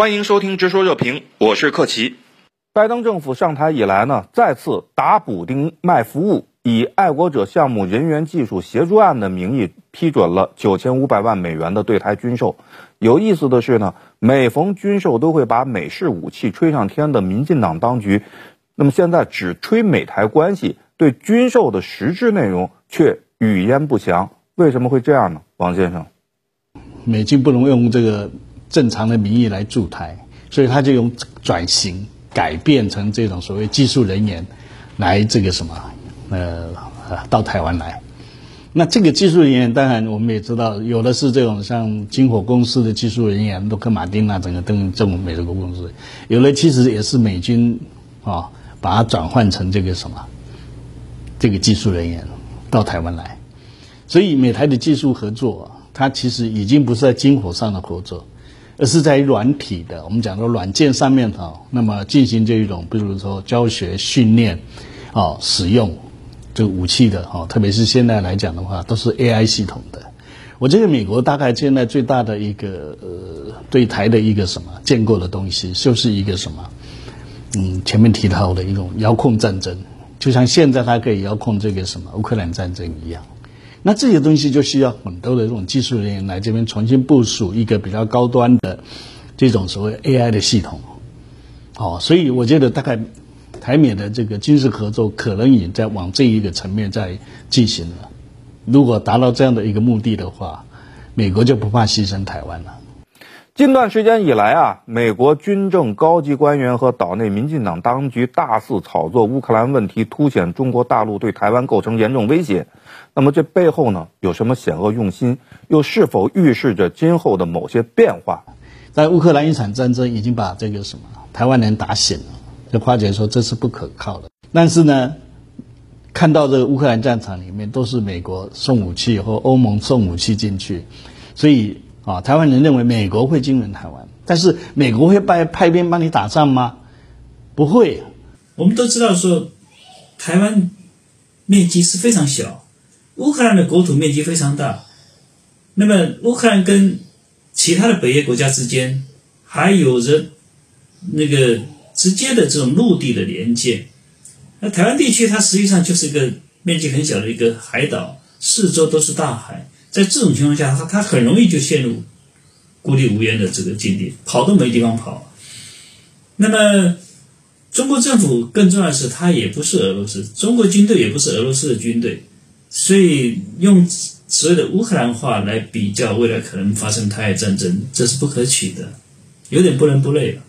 欢迎收听《直说热评》，我是克奇。拜登政府上台以来呢，再次打补丁卖服务，以爱国者项目人员技术协助案的名义批准了九千五百万美元的对台军售。有意思的是呢，每逢军售都会把美式武器吹上天的民进党当局，那么现在只吹美台关系，对军售的实质内容却语焉不详。为什么会这样呢？王先生，美军不能用这个。正常的名义来驻台，所以他就用转型改变成这种所谓技术人员来这个什么呃到台湾来。那这个技术人员当然我们也知道，有的是这种像金火公司的技术人员，洛克马丁啊，整个等这种美国公司，有的其实也是美军啊把它转换成这个什么这个技术人员到台湾来。所以美台的技术合作，它其实已经不是在金火上的合作。而是在软体的，我们讲的软件上面哈，那么进行这一种，比如说教学训练，哦，使用这个武器的哈，特别是现在来讲的话，都是 AI 系统的。我觉得美国大概现在最大的一个呃对台的一个什么建构的东西，就是一个什么，嗯，前面提到的一种遥控战争，就像现在它可以遥控这个什么乌克兰战争一样。那这些东西就需要很多的这种技术人员来这边重新部署一个比较高端的这种所谓 AI 的系统，哦，所以我觉得大概台美的这个军事合作可能也在往这一个层面在进行了。如果达到这样的一个目的的话，美国就不怕牺牲台湾了。近段时间以来啊，美国军政高级官员和岛内民进党当局大肆炒作乌克兰问题，凸显中国大陆对台湾构成严重威胁。那么这背后呢，有什么险恶用心？又是否预示着今后的某些变化？在乌克兰一场战争已经把这个什么台湾人打醒了。这花姐说这是不可靠的。但是呢，看到这个乌克兰战场里面都是美国送武器或欧盟送武器进去，所以啊，台湾人认为美国会进入台湾。但是美国会派派兵帮你打仗吗？不会。我们都知道说，台湾面积是非常小。乌克兰的国土面积非常大，那么乌克兰跟其他的北约国家之间还有着那个直接的这种陆地的连接。那台湾地区它实际上就是一个面积很小的一个海岛，四周都是大海。在这种情况下，他他很容易就陷入孤立无援的这个境地，跑都没地方跑。那么中国政府更重要的是，它也不是俄罗斯，中国军队也不是俄罗斯的军队。所以用所谓的乌克兰话来比较未来可能发生台海战争，这是不可取的，有点不伦不类了。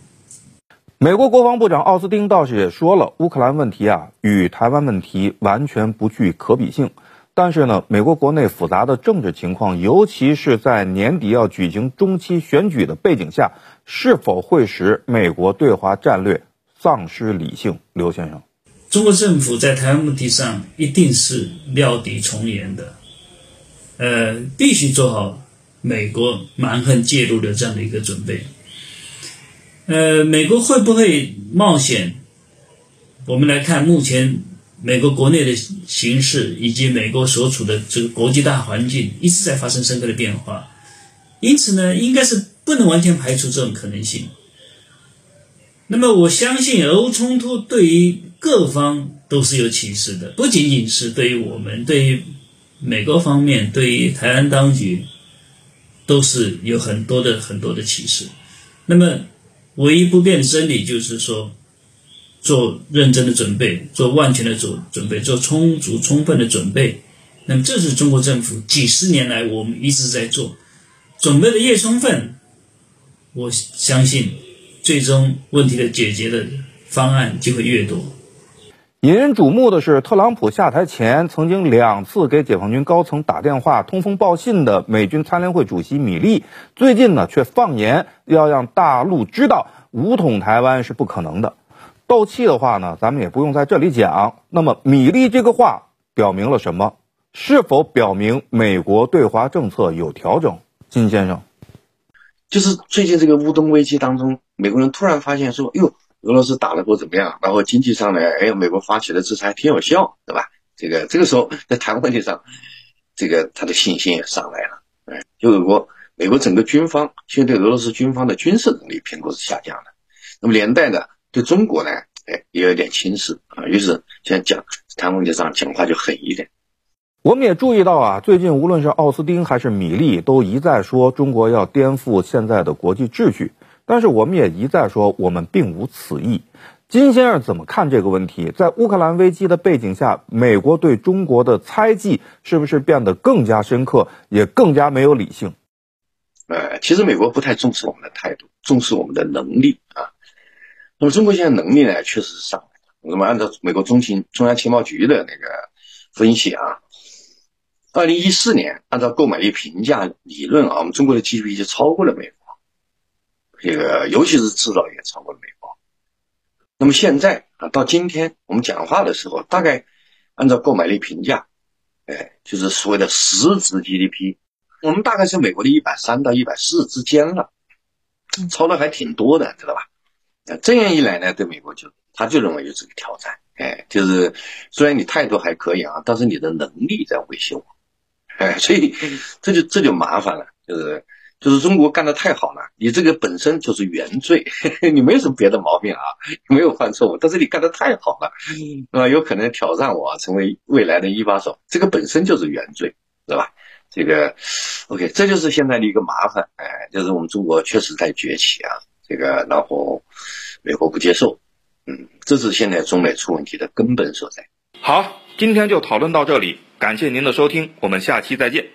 美国国防部长奥斯汀倒是也说了，乌克兰问题啊与台湾问题完全不具可比性。但是呢，美国国内复杂的政治情况，尤其是在年底要举行中期选举的背景下，是否会使美国对华战略丧失理性？刘先生。中国政府在台湾问题上一定是料敌从严的，呃，必须做好美国蛮横介入的这样的一个准备。呃，美国会不会冒险？我们来看目前美国国内的形势以及美国所处的这个国际大环境一直在发生深刻的变化，因此呢，应该是不能完全排除这种可能性。那么，我相信俄乌冲突对于各方都是有启示的，不仅仅是对于我们，对于美国方面，对于台湾当局，都是有很多的很多的启示。那么，唯一不变的真理就是说，做认真的准备，做万全的准准备，做充足充分的准备。那么，这是中国政府几十年来我们一直在做，准备的越充分，我相信最终问题的解决的方案就会越多。引人瞩目的是，特朗普下台前曾经两次给解放军高层打电话、通风报信的美军参联会主席米利，最近呢却放言要让大陆知道武统台湾是不可能的。斗气的话呢，咱们也不用在这里讲。那么，米利这个话表明了什么？是否表明美国对华政策有调整？金先生，就是最近这个乌东危机当中，美国人突然发现说，哟。俄罗斯打得不怎么样，然后经济上呢，哎，美国发起的制裁挺有效，对吧？这个这个时候在台湾问题上，这个他的信心也上来了，哎，就美国美国整个军方现在对俄罗斯军方的军事能力评估是下降的，那么连带的对中国呢，哎，也有点轻视啊，于是现在讲谈问题上讲话就狠一点。我们也注意到啊，最近无论是奥斯汀还是米利，都一再说中国要颠覆现在的国际秩序，但是我们也一再说我们并无此意。金先生怎么看这个问题？在乌克兰危机的背景下，美国对中国的猜忌是不是变得更加深刻，也更加没有理性？呃，其实美国不太重视我们的态度，重视我们的能力啊。那么中国现在能力呢，确实是上来了。那么按照美国中情中央情报局的那个分析啊，二零一四年按照购买力评价理论啊，我们中国的 GDP 就超过了美国，这个尤其是制造业超过了美国。那么现在啊，到今天我们讲话的时候，大概按照购买力评价，哎，就是所谓的实质 GDP，我们大概是美国的一百三到一百四之间了，超的还挺多的，知道吧？那这样一来呢，对美国就他就认为有这个挑战，哎，就是虽然你态度还可以啊，但是你的能力在威胁我，哎，所以这就这就麻烦了，就是。就是中国干的太好了，你这个本身就是原罪，你没有什么别的毛病啊，没有犯错误，但是你干的太好了，啊，有可能挑战我成为未来的一把手，这个本身就是原罪，是吧？这个，OK，这就是现在的一个麻烦，哎，就是我们中国确实在崛起啊，这个然后美国不接受，嗯，这是现在中美出问题的根本所在。好，今天就讨论到这里，感谢您的收听，我们下期再见。